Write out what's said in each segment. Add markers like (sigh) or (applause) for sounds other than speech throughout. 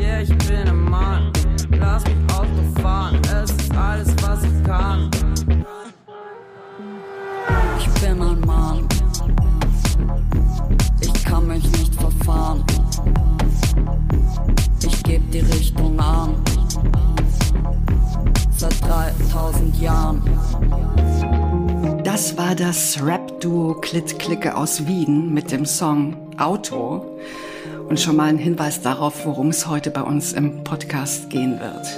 Yeah, ich bin ein Mann. Lass mich Auto fahren, es ist alles, was ich kann. Ich bin ein Mann. Ich kann mich nicht verfahren. Ich geb die Richtung an. Seit 3000 Jahren. Das war das Rap-Duo Klit-Klicke aus Wien mit dem Song Auto. Und schon mal ein Hinweis darauf, worum es heute bei uns im Podcast gehen wird.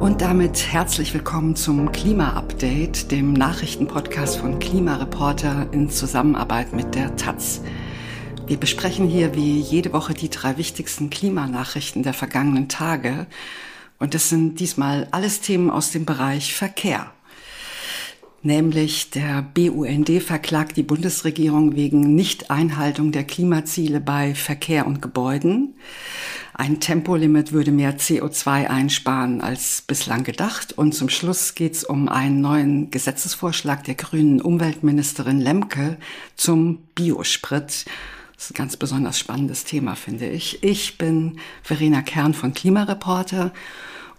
Und damit herzlich willkommen zum Klima-Update, dem Nachrichtenpodcast von Klimareporter in Zusammenarbeit mit der Taz. Wir besprechen hier wie jede Woche die drei wichtigsten Klimanachrichten der vergangenen Tage und das sind diesmal alles Themen aus dem Bereich Verkehr. Nämlich der BUND verklagt die Bundesregierung wegen Nichteinhaltung der Klimaziele bei Verkehr und Gebäuden. Ein Tempolimit würde mehr CO2 einsparen als bislang gedacht. Und zum Schluss geht es um einen neuen Gesetzesvorschlag der grünen Umweltministerin Lemke zum Biosprit. Das ist ein ganz besonders spannendes Thema, finde ich. Ich bin Verena Kern von Klimareporter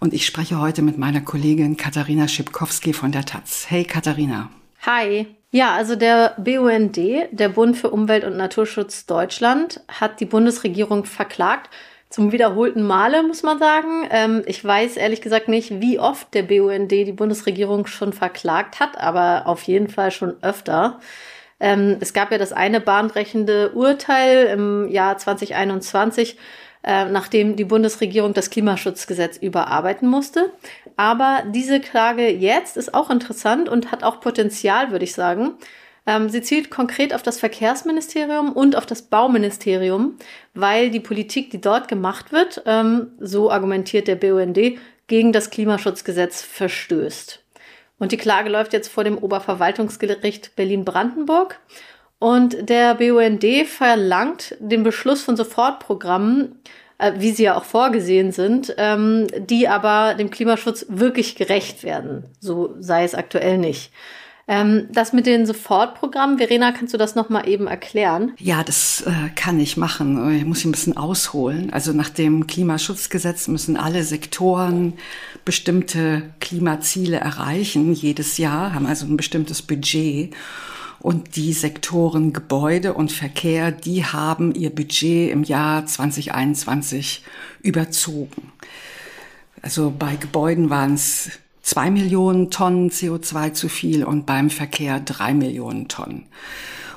und ich spreche heute mit meiner Kollegin Katharina Schipkowski von der Taz. Hey Katharina. Hi. Ja, also der BUND, der Bund für Umwelt und Naturschutz Deutschland, hat die Bundesregierung verklagt. Zum wiederholten Male, muss man sagen. Ähm, ich weiß ehrlich gesagt nicht, wie oft der BUND die Bundesregierung schon verklagt hat, aber auf jeden Fall schon öfter. Ähm, es gab ja das eine bahnbrechende Urteil im Jahr 2021, äh, nachdem die Bundesregierung das Klimaschutzgesetz überarbeiten musste. Aber diese Klage jetzt ist auch interessant und hat auch Potenzial, würde ich sagen. Ähm, sie zielt konkret auf das Verkehrsministerium und auf das Bauministerium, weil die Politik, die dort gemacht wird, ähm, so argumentiert der BUND, gegen das Klimaschutzgesetz verstößt. Und die Klage läuft jetzt vor dem Oberverwaltungsgericht Berlin-Brandenburg. Und der BUND verlangt den Beschluss von Sofortprogrammen, wie sie ja auch vorgesehen sind, ähm, die aber dem Klimaschutz wirklich gerecht werden. So sei es aktuell nicht. Ähm, das mit den Sofortprogrammen, Verena, kannst du das nochmal eben erklären? Ja, das äh, kann ich machen. Ich muss ein bisschen ausholen. Also nach dem Klimaschutzgesetz müssen alle Sektoren bestimmte Klimaziele erreichen jedes Jahr, haben also ein bestimmtes Budget. Und die Sektoren Gebäude und Verkehr, die haben ihr Budget im Jahr 2021 überzogen. Also bei Gebäuden waren es zwei Millionen Tonnen CO2 zu viel und beim Verkehr drei Millionen Tonnen.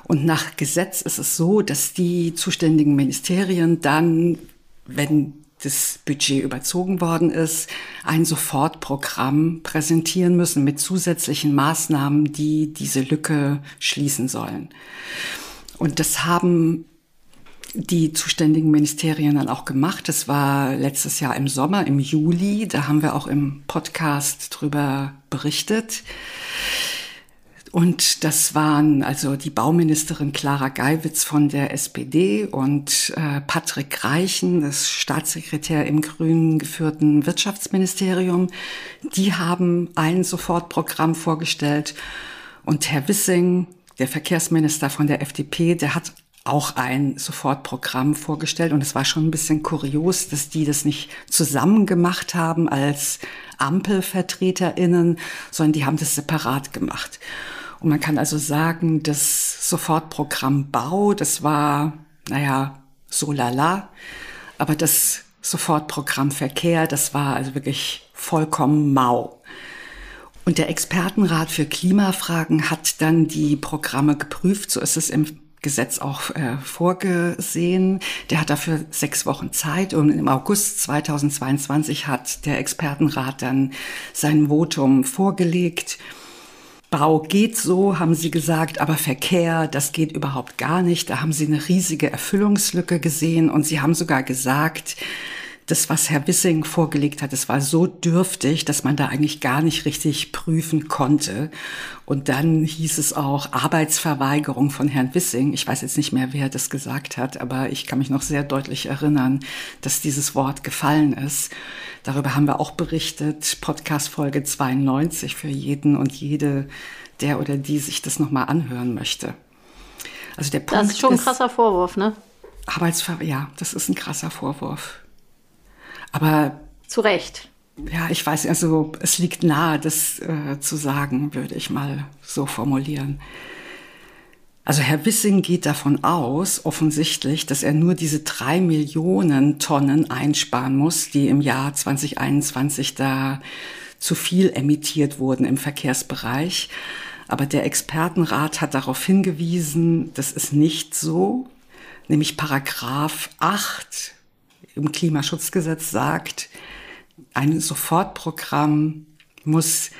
Und nach Gesetz ist es so, dass die zuständigen Ministerien dann, wenn das Budget überzogen worden ist, ein Sofortprogramm präsentieren müssen mit zusätzlichen Maßnahmen, die diese Lücke schließen sollen. Und das haben die zuständigen Ministerien dann auch gemacht. Das war letztes Jahr im Sommer, im Juli. Da haben wir auch im Podcast drüber berichtet. Und das waren also die Bauministerin Clara Geiwitz von der SPD und äh, Patrick Reichen, das Staatssekretär im grünen geführten Wirtschaftsministerium. Die haben ein Sofortprogramm vorgestellt. Und Herr Wissing, der Verkehrsminister von der FDP, der hat auch ein Sofortprogramm vorgestellt. Und es war schon ein bisschen kurios, dass die das nicht zusammen gemacht haben als AmpelvertreterInnen, sondern die haben das separat gemacht. Und man kann also sagen, das Sofortprogramm Bau, das war, naja, so lala. Aber das Sofortprogramm Verkehr, das war also wirklich vollkommen mau. Und der Expertenrat für Klimafragen hat dann die Programme geprüft. So ist es im Gesetz auch äh, vorgesehen. Der hat dafür sechs Wochen Zeit und im August 2022 hat der Expertenrat dann sein Votum vorgelegt. Bau geht so, haben sie gesagt, aber Verkehr, das geht überhaupt gar nicht. Da haben sie eine riesige Erfüllungslücke gesehen und sie haben sogar gesagt, das, was Herr Wissing vorgelegt hat, es war so dürftig, dass man da eigentlich gar nicht richtig prüfen konnte. Und dann hieß es auch Arbeitsverweigerung von Herrn Wissing. Ich weiß jetzt nicht mehr, wer das gesagt hat, aber ich kann mich noch sehr deutlich erinnern, dass dieses Wort gefallen ist. Darüber haben wir auch berichtet, Podcast Folge 92 für jeden und jede, der oder die sich das nochmal anhören möchte. Also der Punkt das ist schon ein krasser Vorwurf, ne? Arbeitsver ja, das ist ein krasser Vorwurf. Aber zu Recht. Ja, ich weiß, also es liegt nahe, das äh, zu sagen, würde ich mal so formulieren. Also Herr Wissing geht davon aus, offensichtlich, dass er nur diese drei Millionen Tonnen einsparen muss, die im Jahr 2021 da zu viel emittiert wurden im Verkehrsbereich. Aber der Expertenrat hat darauf hingewiesen, das ist nicht so. Nämlich Paragraph 8 im Klimaschutzgesetz sagt, ein Sofortprogramm muss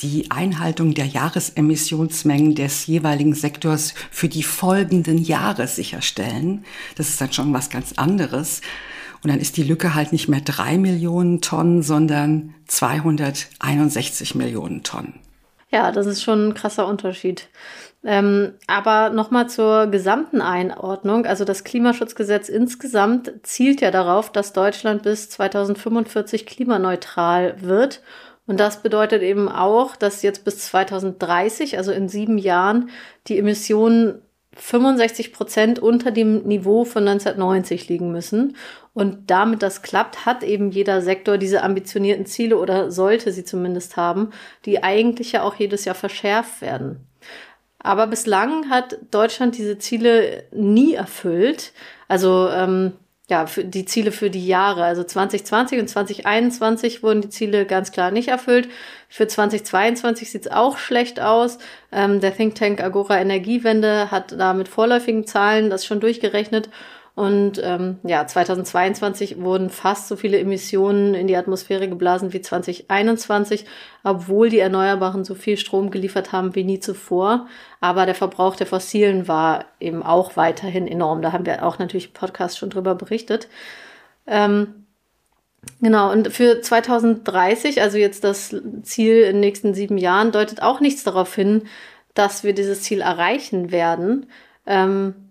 die Einhaltung der Jahresemissionsmengen des jeweiligen Sektors für die folgenden Jahre sicherstellen. Das ist dann schon was ganz anderes. Und dann ist die Lücke halt nicht mehr drei Millionen Tonnen, sondern 261 Millionen Tonnen. Ja, das ist schon ein krasser Unterschied. Ähm, aber nochmal zur gesamten Einordnung. Also das Klimaschutzgesetz insgesamt zielt ja darauf, dass Deutschland bis 2045 klimaneutral wird. Und das bedeutet eben auch, dass jetzt bis 2030, also in sieben Jahren, die Emissionen 65 Prozent unter dem Niveau von 1990 liegen müssen. Und damit das klappt, hat eben jeder Sektor diese ambitionierten Ziele oder sollte sie zumindest haben, die eigentlich ja auch jedes Jahr verschärft werden. Aber bislang hat Deutschland diese Ziele nie erfüllt. Also ähm, ja, die Ziele für die Jahre. Also 2020 und 2021 wurden die Ziele ganz klar nicht erfüllt. Für 2022 sieht es auch schlecht aus. Ähm, der Think Tank Agora Energiewende hat da mit vorläufigen Zahlen das schon durchgerechnet und ähm, ja, 2022 wurden fast so viele Emissionen in die Atmosphäre geblasen wie 2021, obwohl die Erneuerbaren so viel Strom geliefert haben wie nie zuvor. Aber der Verbrauch der Fossilen war eben auch weiterhin enorm. Da haben wir auch natürlich im Podcast schon drüber berichtet. Ähm, Genau, und für 2030, also jetzt das Ziel in den nächsten sieben Jahren, deutet auch nichts darauf hin, dass wir dieses Ziel erreichen werden. Ähm,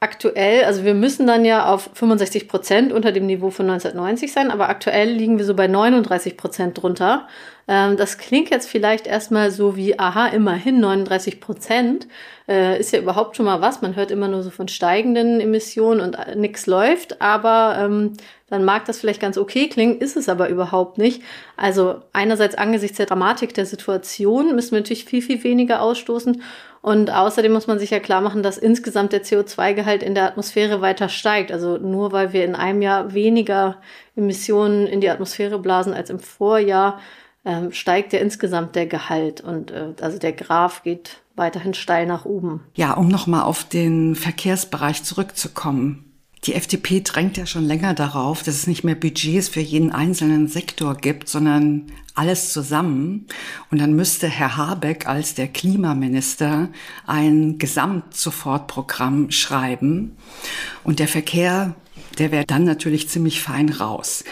aktuell, also wir müssen dann ja auf 65 Prozent unter dem Niveau von 1990 sein, aber aktuell liegen wir so bei 39 Prozent drunter. Ähm, das klingt jetzt vielleicht erstmal so wie, aha, immerhin 39 Prozent, äh, ist ja überhaupt schon mal was. Man hört immer nur so von steigenden Emissionen und äh, nichts läuft, aber ähm, dann mag das vielleicht ganz okay klingen, ist es aber überhaupt nicht. Also einerseits angesichts der Dramatik der Situation müssen wir natürlich viel, viel weniger ausstoßen und außerdem muss man sich ja klar machen, dass insgesamt der CO2-Gehalt in der Atmosphäre weiter steigt. Also nur weil wir in einem Jahr weniger Emissionen in die Atmosphäre blasen als im Vorjahr, ähm, steigt ja insgesamt der Gehalt. Und äh, also der Graph geht weiterhin steil nach oben. Ja, um nochmal auf den Verkehrsbereich zurückzukommen. Die FDP drängt ja schon länger darauf, dass es nicht mehr Budgets für jeden einzelnen Sektor gibt, sondern alles zusammen. Und dann müsste Herr Habeck als der Klimaminister ein Gesamtsofortprogramm schreiben. Und der Verkehr, der wäre dann natürlich ziemlich fein raus.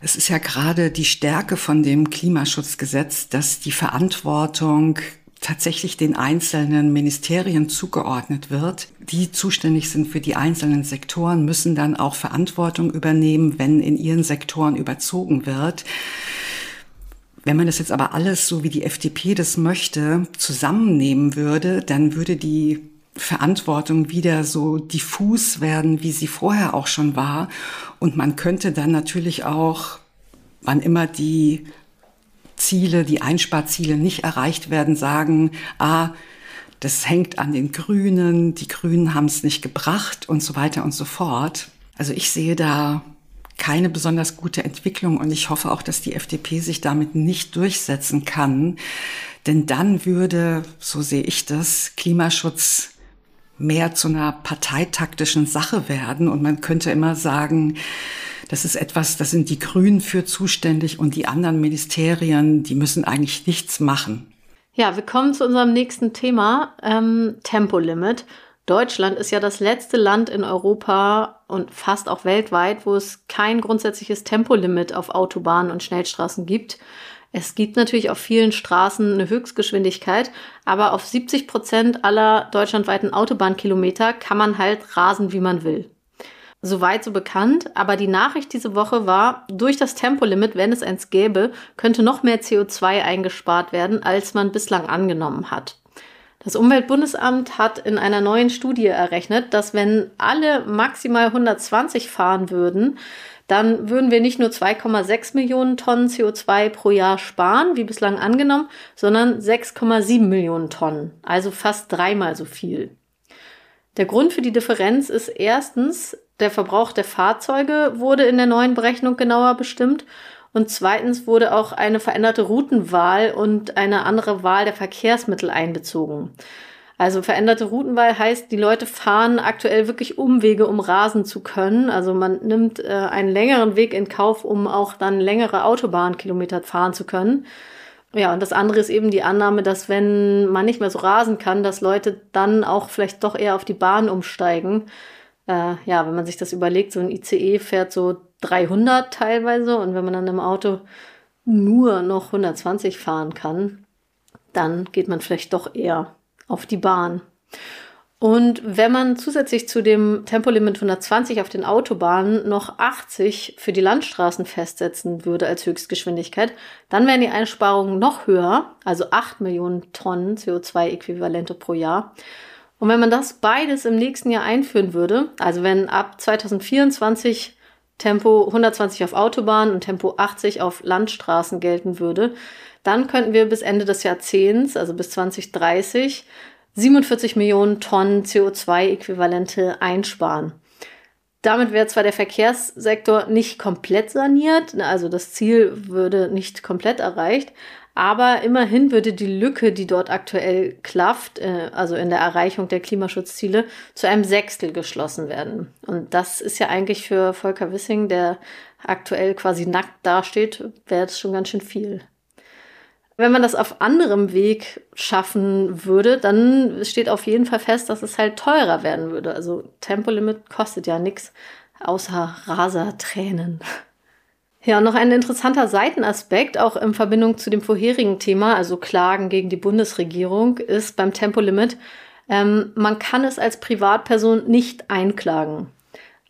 Es ist ja gerade die Stärke von dem Klimaschutzgesetz, dass die Verantwortung tatsächlich den einzelnen Ministerien zugeordnet wird. Die zuständig sind für die einzelnen Sektoren, müssen dann auch Verantwortung übernehmen, wenn in ihren Sektoren überzogen wird. Wenn man das jetzt aber alles, so wie die FDP das möchte, zusammennehmen würde, dann würde die Verantwortung wieder so diffus werden, wie sie vorher auch schon war. Und man könnte dann natürlich auch, wann immer die Ziele, die Einsparziele nicht erreicht werden, sagen, ah, das hängt an den Grünen, die Grünen haben es nicht gebracht und so weiter und so fort. Also ich sehe da keine besonders gute Entwicklung und ich hoffe auch, dass die FDP sich damit nicht durchsetzen kann. Denn dann würde, so sehe ich das, Klimaschutz mehr zu einer parteitaktischen Sache werden und man könnte immer sagen, das ist etwas, das sind die Grünen für zuständig und die anderen Ministerien, die müssen eigentlich nichts machen. Ja, wir kommen zu unserem nächsten Thema, ähm, Tempolimit. Deutschland ist ja das letzte Land in Europa und fast auch weltweit, wo es kein grundsätzliches Tempolimit auf Autobahnen und Schnellstraßen gibt. Es gibt natürlich auf vielen Straßen eine Höchstgeschwindigkeit, aber auf 70 Prozent aller deutschlandweiten Autobahnkilometer kann man halt rasen, wie man will. Soweit so bekannt, aber die Nachricht diese Woche war, durch das Tempolimit, wenn es eins gäbe, könnte noch mehr CO2 eingespart werden, als man bislang angenommen hat. Das Umweltbundesamt hat in einer neuen Studie errechnet, dass wenn alle maximal 120 fahren würden, dann würden wir nicht nur 2,6 Millionen Tonnen CO2 pro Jahr sparen, wie bislang angenommen, sondern 6,7 Millionen Tonnen, also fast dreimal so viel. Der Grund für die Differenz ist erstens, der Verbrauch der Fahrzeuge wurde in der neuen Berechnung genauer bestimmt und zweitens wurde auch eine veränderte Routenwahl und eine andere Wahl der Verkehrsmittel einbezogen. Also veränderte Routenwahl heißt, die Leute fahren aktuell wirklich Umwege, um rasen zu können. Also man nimmt äh, einen längeren Weg in Kauf, um auch dann längere Autobahnkilometer fahren zu können. Ja, und das andere ist eben die Annahme, dass wenn man nicht mehr so rasen kann, dass Leute dann auch vielleicht doch eher auf die Bahn umsteigen. Äh, ja, wenn man sich das überlegt, so ein ICE fährt so 300 teilweise und wenn man dann im Auto nur noch 120 fahren kann, dann geht man vielleicht doch eher auf die Bahn. Und wenn man zusätzlich zu dem Tempolimit 120 auf den Autobahnen noch 80 für die Landstraßen festsetzen würde als Höchstgeschwindigkeit, dann wären die Einsparungen noch höher, also 8 Millionen Tonnen CO2-Äquivalente pro Jahr. Und wenn man das beides im nächsten Jahr einführen würde, also wenn ab 2024 Tempo 120 auf Autobahnen und Tempo 80 auf Landstraßen gelten würde, dann könnten wir bis Ende des Jahrzehnts, also bis 2030, 47 Millionen Tonnen CO2-Äquivalente einsparen. Damit wäre zwar der Verkehrssektor nicht komplett saniert, also das Ziel würde nicht komplett erreicht, aber immerhin würde die Lücke, die dort aktuell klafft, äh, also in der Erreichung der Klimaschutzziele, zu einem Sechstel geschlossen werden. Und das ist ja eigentlich für Volker Wissing, der aktuell quasi nackt dasteht, wäre das schon ganz schön viel. Wenn man das auf anderem Weg schaffen würde, dann steht auf jeden Fall fest, dass es halt teurer werden würde. Also Tempolimit kostet ja nichts außer Rasertränen. (laughs) Ja, und noch ein interessanter Seitenaspekt, auch in Verbindung zu dem vorherigen Thema, also Klagen gegen die Bundesregierung, ist beim Tempolimit, ähm, man kann es als Privatperson nicht einklagen.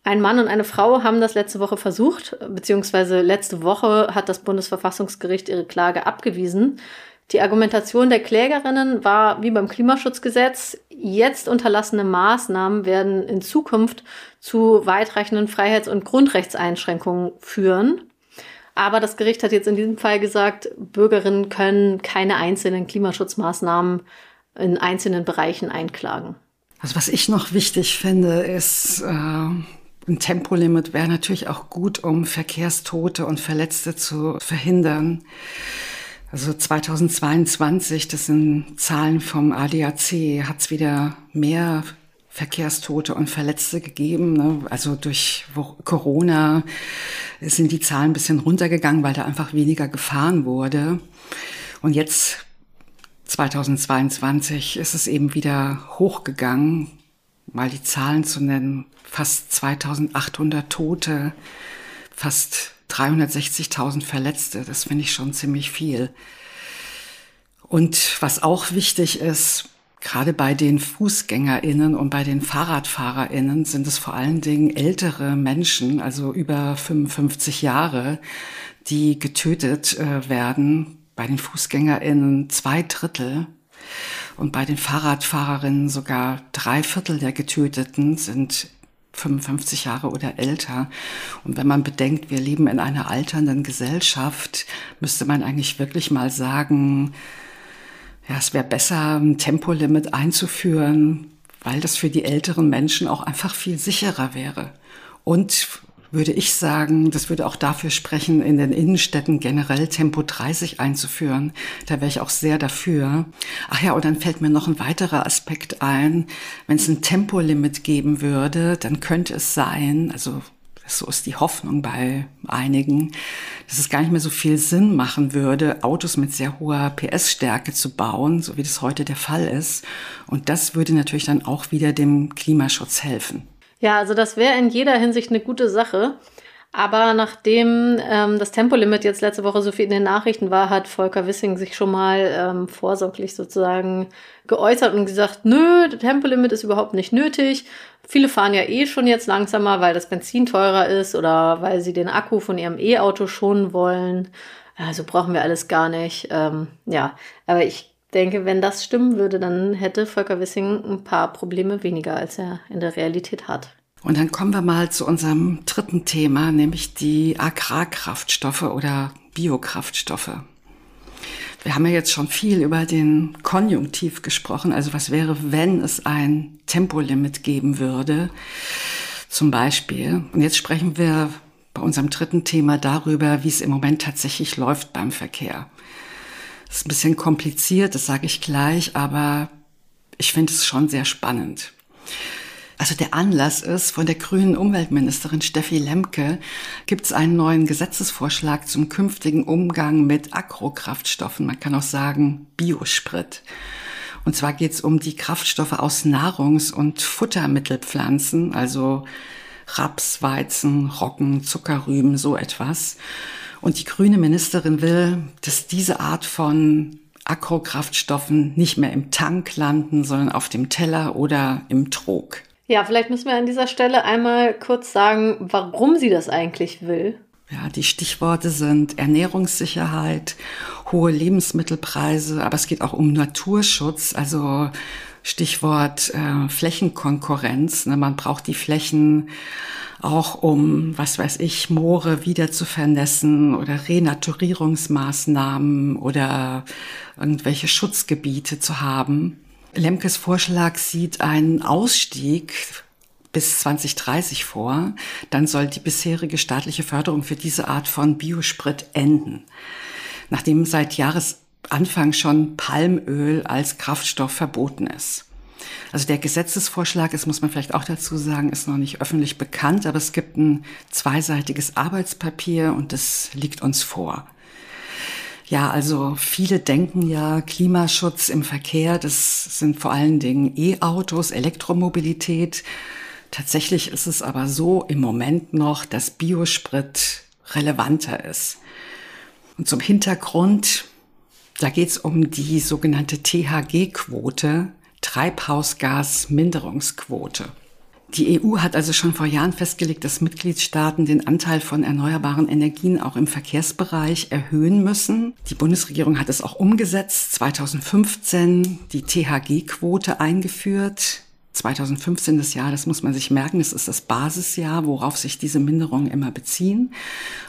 Ein Mann und eine Frau haben das letzte Woche versucht, beziehungsweise letzte Woche hat das Bundesverfassungsgericht ihre Klage abgewiesen. Die Argumentation der Klägerinnen war wie beim Klimaschutzgesetz, jetzt unterlassene Maßnahmen werden in Zukunft zu weitreichenden Freiheits- und Grundrechtseinschränkungen führen. Aber das Gericht hat jetzt in diesem Fall gesagt, Bürgerinnen können keine einzelnen Klimaschutzmaßnahmen in einzelnen Bereichen einklagen. Also was ich noch wichtig finde, ist, äh ein Tempolimit wäre natürlich auch gut, um Verkehrstote und Verletzte zu verhindern. Also 2022, das sind Zahlen vom ADAC, hat es wieder mehr Verkehrstote und Verletzte gegeben. Ne? Also durch Corona sind die Zahlen ein bisschen runtergegangen, weil da einfach weniger gefahren wurde. Und jetzt 2022 ist es eben wieder hochgegangen, mal die Zahlen zu nennen fast 2800 Tote, fast 360.000 Verletzte. Das finde ich schon ziemlich viel. Und was auch wichtig ist, gerade bei den Fußgängerinnen und bei den Fahrradfahrerinnen sind es vor allen Dingen ältere Menschen, also über 55 Jahre, die getötet äh, werden. Bei den Fußgängerinnen zwei Drittel und bei den Fahrradfahrerinnen sogar drei Viertel der Getöteten sind 55 Jahre oder älter. Und wenn man bedenkt, wir leben in einer alternden Gesellschaft, müsste man eigentlich wirklich mal sagen, ja, es wäre besser, ein Tempolimit einzuführen, weil das für die älteren Menschen auch einfach viel sicherer wäre. Und würde ich sagen, das würde auch dafür sprechen, in den Innenstädten generell Tempo 30 einzuführen. Da wäre ich auch sehr dafür. Ach ja, und dann fällt mir noch ein weiterer Aspekt ein. Wenn es ein Tempolimit geben würde, dann könnte es sein, also so ist die Hoffnung bei einigen, dass es gar nicht mehr so viel Sinn machen würde, Autos mit sehr hoher PS-Stärke zu bauen, so wie das heute der Fall ist. Und das würde natürlich dann auch wieder dem Klimaschutz helfen. Ja, also das wäre in jeder Hinsicht eine gute Sache. Aber nachdem ähm, das Tempolimit jetzt letzte Woche so viel in den Nachrichten war, hat Volker Wissing sich schon mal ähm, vorsorglich sozusagen geäußert und gesagt, nö, das Tempolimit ist überhaupt nicht nötig. Viele fahren ja eh schon jetzt langsamer, weil das Benzin teurer ist oder weil sie den Akku von ihrem E-Auto schonen wollen. Also brauchen wir alles gar nicht. Ähm, ja, aber ich denke, wenn das stimmen würde, dann hätte Volker Wissing ein paar Probleme weniger, als er in der Realität hat. Und dann kommen wir mal zu unserem dritten Thema, nämlich die Agrarkraftstoffe oder Biokraftstoffe. Wir haben ja jetzt schon viel über den Konjunktiv gesprochen, also was wäre, wenn es ein Tempolimit geben würde, zum Beispiel. Und jetzt sprechen wir bei unserem dritten Thema darüber, wie es im Moment tatsächlich läuft beim Verkehr. Das ist ein bisschen kompliziert, das sage ich gleich, aber ich finde es schon sehr spannend. Also der Anlass ist, von der grünen Umweltministerin Steffi Lemke gibt es einen neuen Gesetzesvorschlag zum künftigen Umgang mit Agrokraftstoffen. Man kann auch sagen Biosprit. Und zwar geht es um die Kraftstoffe aus Nahrungs- und Futtermittelpflanzen, also Raps, Weizen, Roggen, Zuckerrüben, so etwas. Und die grüne Ministerin will, dass diese Art von Agrokraftstoffen nicht mehr im Tank landen, sondern auf dem Teller oder im Trog. Ja, vielleicht müssen wir an dieser Stelle einmal kurz sagen, warum sie das eigentlich will. Ja, die Stichworte sind Ernährungssicherheit, hohe Lebensmittelpreise, aber es geht auch um Naturschutz, also Stichwort äh, Flächenkonkurrenz. Ne? Man braucht die Flächen auch um, was weiß ich, Moore wieder zu vernässen oder Renaturierungsmaßnahmen oder irgendwelche Schutzgebiete zu haben. Lemkes Vorschlag sieht einen Ausstieg bis 2030 vor. Dann soll die bisherige staatliche Förderung für diese Art von Biosprit enden. Nachdem seit Jahresanfang schon Palmöl als Kraftstoff verboten ist. Also der Gesetzesvorschlag, das muss man vielleicht auch dazu sagen, ist noch nicht öffentlich bekannt, aber es gibt ein zweiseitiges Arbeitspapier und das liegt uns vor. Ja, also viele denken ja, Klimaschutz im Verkehr, das sind vor allen Dingen E-Autos, Elektromobilität. Tatsächlich ist es aber so im Moment noch, dass Biosprit relevanter ist. Und zum Hintergrund, da geht es um die sogenannte THG-Quote, Treibhausgasminderungsquote. Die EU hat also schon vor Jahren festgelegt, dass Mitgliedstaaten den Anteil von erneuerbaren Energien auch im Verkehrsbereich erhöhen müssen. Die Bundesregierung hat es auch umgesetzt, 2015 die THG-Quote eingeführt. 2015 das Jahr, das muss man sich merken, das ist das Basisjahr, worauf sich diese Minderungen immer beziehen.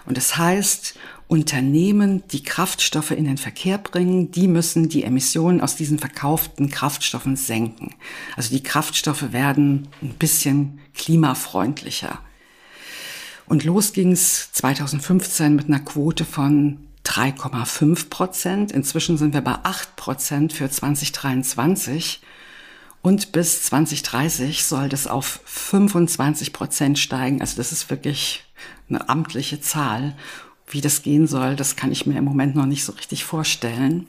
Und das heißt, Unternehmen, die Kraftstoffe in den Verkehr bringen, die müssen die Emissionen aus diesen verkauften Kraftstoffen senken. Also die Kraftstoffe werden ein bisschen klimafreundlicher. Und los ging's 2015 mit einer Quote von 3,5 Prozent. Inzwischen sind wir bei 8 Prozent für 2023. Und bis 2030 soll das auf 25 Prozent steigen. Also das ist wirklich eine amtliche Zahl. Wie das gehen soll, das kann ich mir im Moment noch nicht so richtig vorstellen.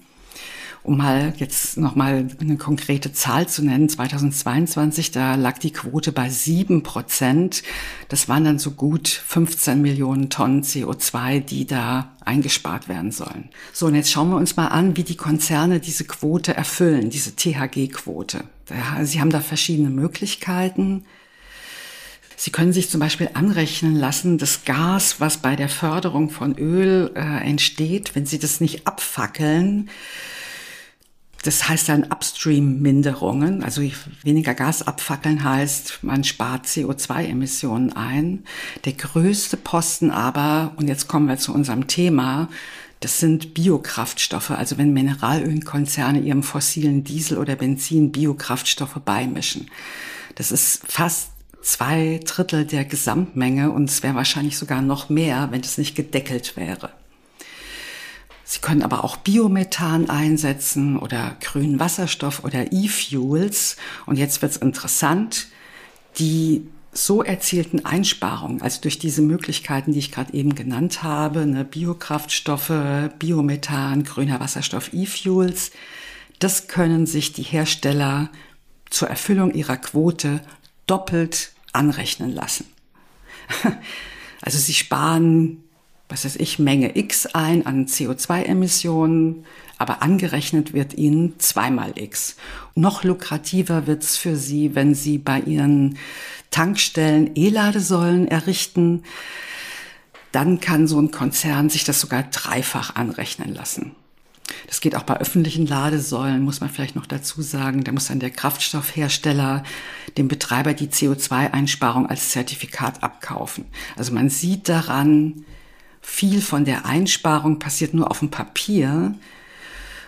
Um mal jetzt nochmal eine konkrete Zahl zu nennen, 2022, da lag die Quote bei sieben Prozent. Das waren dann so gut 15 Millionen Tonnen CO2, die da eingespart werden sollen. So, und jetzt schauen wir uns mal an, wie die Konzerne diese Quote erfüllen, diese THG-Quote. Sie haben da verschiedene Möglichkeiten. Sie können sich zum Beispiel anrechnen lassen, das Gas, was bei der Förderung von Öl äh, entsteht, wenn Sie das nicht abfackeln, das heißt dann Upstream-Minderungen, also weniger Gas abfackeln heißt, man spart CO2-Emissionen ein. Der größte Posten aber, und jetzt kommen wir zu unserem Thema, das sind Biokraftstoffe, also wenn Mineralölkonzerne ihrem fossilen Diesel oder Benzin Biokraftstoffe beimischen. Das ist fast zwei Drittel der Gesamtmenge und es wäre wahrscheinlich sogar noch mehr, wenn es nicht gedeckelt wäre. Sie können aber auch Biomethan einsetzen oder grünen Wasserstoff oder E-Fuels. Und jetzt wird es interessant. Die so erzielten Einsparungen, also durch diese Möglichkeiten, die ich gerade eben genannt habe, ne, Biokraftstoffe, Biomethan, grüner Wasserstoff, E-Fuels, das können sich die Hersteller zur Erfüllung ihrer Quote doppelt anrechnen lassen. (laughs) Also sie sparen, was weiß ich, Menge X ein an CO2-Emissionen, aber angerechnet wird ihnen zweimal X. Noch lukrativer wird's für sie, wenn sie bei ihren Tankstellen E-Ladesäulen errichten. Dann kann so ein Konzern sich das sogar dreifach anrechnen lassen. Das geht auch bei öffentlichen Ladesäulen, muss man vielleicht noch dazu sagen. Da muss dann der Kraftstoffhersteller dem Betreiber die CO2-Einsparung als Zertifikat abkaufen. Also man sieht daran, viel von der Einsparung passiert nur auf dem Papier.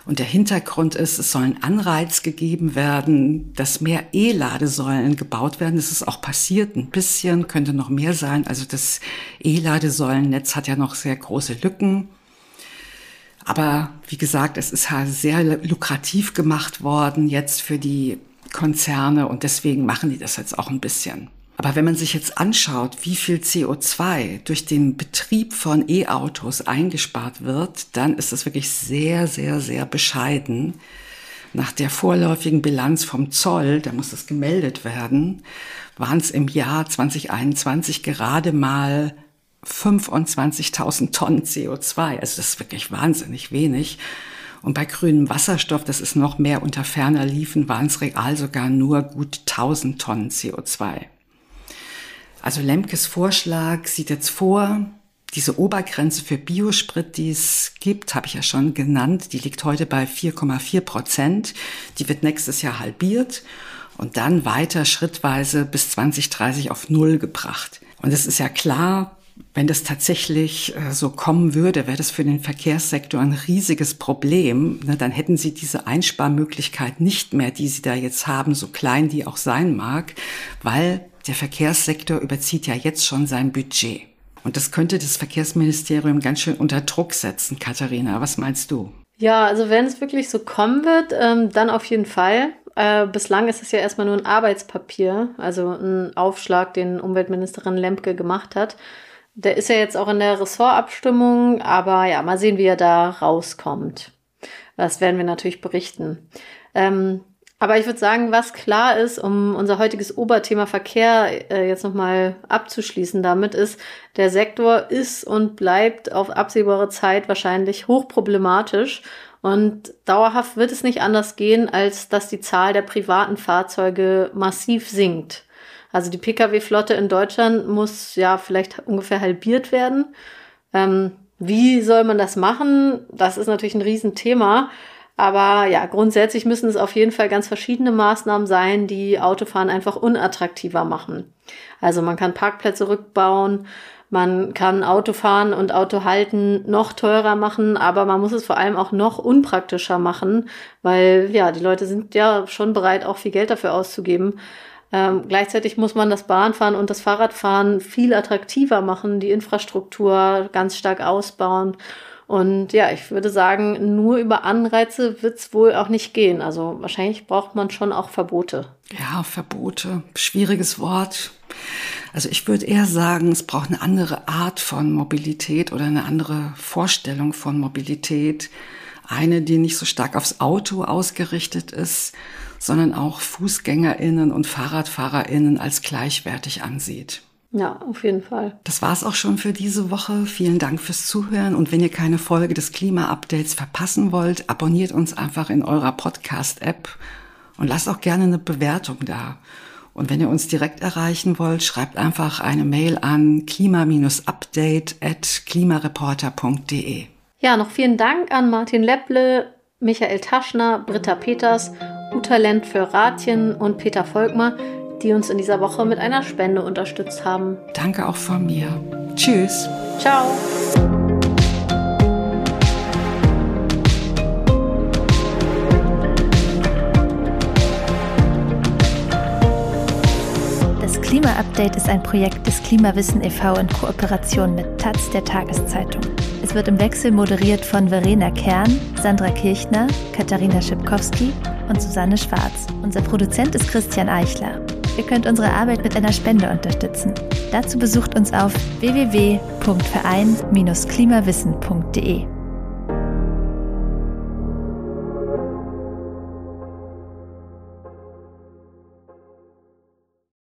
Und der Hintergrund ist, es soll ein Anreiz gegeben werden, dass mehr E-Ladesäulen gebaut werden. Das ist auch passiert, ein bisschen, könnte noch mehr sein. Also das E-Ladesäulennetz hat ja noch sehr große Lücken. Aber wie gesagt, es ist halt sehr lukrativ gemacht worden jetzt für die Konzerne und deswegen machen die das jetzt auch ein bisschen. Aber wenn man sich jetzt anschaut, wie viel CO2 durch den Betrieb von E-Autos eingespart wird, dann ist das wirklich sehr, sehr, sehr bescheiden. Nach der vorläufigen Bilanz vom Zoll, da muss das gemeldet werden, waren es im Jahr 2021 gerade mal 25.000 Tonnen CO2. Also das ist wirklich wahnsinnig wenig. Und bei grünem Wasserstoff, das ist noch mehr unter ferner Liefen, waren es real sogar nur gut 1000 Tonnen CO2. Also Lemkes Vorschlag sieht jetzt vor, diese Obergrenze für Biosprit, die es gibt, habe ich ja schon genannt, die liegt heute bei 4,4 Prozent. Die wird nächstes Jahr halbiert und dann weiter schrittweise bis 2030 auf Null gebracht. Und es ist ja klar, wenn das tatsächlich äh, so kommen würde, wäre das für den Verkehrssektor ein riesiges Problem. Ne, dann hätten sie diese Einsparmöglichkeit nicht mehr, die sie da jetzt haben, so klein die auch sein mag, weil der Verkehrssektor überzieht ja jetzt schon sein Budget. Und das könnte das Verkehrsministerium ganz schön unter Druck setzen. Katharina, was meinst du? Ja, also wenn es wirklich so kommen wird, ähm, dann auf jeden Fall. Äh, bislang ist es ja erstmal nur ein Arbeitspapier, also ein Aufschlag, den Umweltministerin Lemke gemacht hat. Der ist ja jetzt auch in der Ressortabstimmung, aber ja, mal sehen, wie er da rauskommt. Das werden wir natürlich berichten. Ähm, aber ich würde sagen, was klar ist, um unser heutiges Oberthema Verkehr äh, jetzt nochmal abzuschließen damit, ist, der Sektor ist und bleibt auf absehbare Zeit wahrscheinlich hochproblematisch. Und dauerhaft wird es nicht anders gehen, als dass die Zahl der privaten Fahrzeuge massiv sinkt. Also die Pkw-Flotte in Deutschland muss ja vielleicht ungefähr halbiert werden. Ähm, wie soll man das machen? Das ist natürlich ein Riesenthema. Aber ja, grundsätzlich müssen es auf jeden Fall ganz verschiedene Maßnahmen sein, die Autofahren einfach unattraktiver machen. Also man kann Parkplätze rückbauen, man kann Autofahren und Autohalten noch teurer machen, aber man muss es vor allem auch noch unpraktischer machen, weil ja, die Leute sind ja schon bereit, auch viel Geld dafür auszugeben. Ähm, gleichzeitig muss man das Bahnfahren und das Fahrradfahren viel attraktiver machen, die Infrastruktur ganz stark ausbauen. Und ja, ich würde sagen, nur über Anreize wird es wohl auch nicht gehen. Also wahrscheinlich braucht man schon auch Verbote. Ja, Verbote. Schwieriges Wort. Also ich würde eher sagen, es braucht eine andere Art von Mobilität oder eine andere Vorstellung von Mobilität. Eine, die nicht so stark aufs Auto ausgerichtet ist, sondern auch Fußgängerinnen und Fahrradfahrerinnen als gleichwertig ansieht. Ja, auf jeden Fall. Das war's auch schon für diese Woche. Vielen Dank fürs Zuhören. Und wenn ihr keine Folge des Klima-Updates verpassen wollt, abonniert uns einfach in eurer Podcast-App und lasst auch gerne eine Bewertung da. Und wenn ihr uns direkt erreichen wollt, schreibt einfach eine Mail an klima-update at klimareporter.de. Ja, noch vielen Dank an Martin Lepple, Michael Taschner, Britta Peters Uta Lent für Ratien und Peter Volkmar, die uns in dieser Woche mit einer Spende unterstützt haben. Danke auch von mir. Tschüss. Ciao. Das Klima-Update ist ein Projekt des Klimawissen e.V. in Kooperation mit Taz der Tageszeitung. Es wird im Wechsel moderiert von Verena Kern, Sandra Kirchner, Katharina Schipkowski und Susanne Schwarz. Unser Produzent ist Christian Eichler. Ihr könnt unsere Arbeit mit einer Spende unterstützen. Dazu besucht uns auf www.verein-klimawissen.de.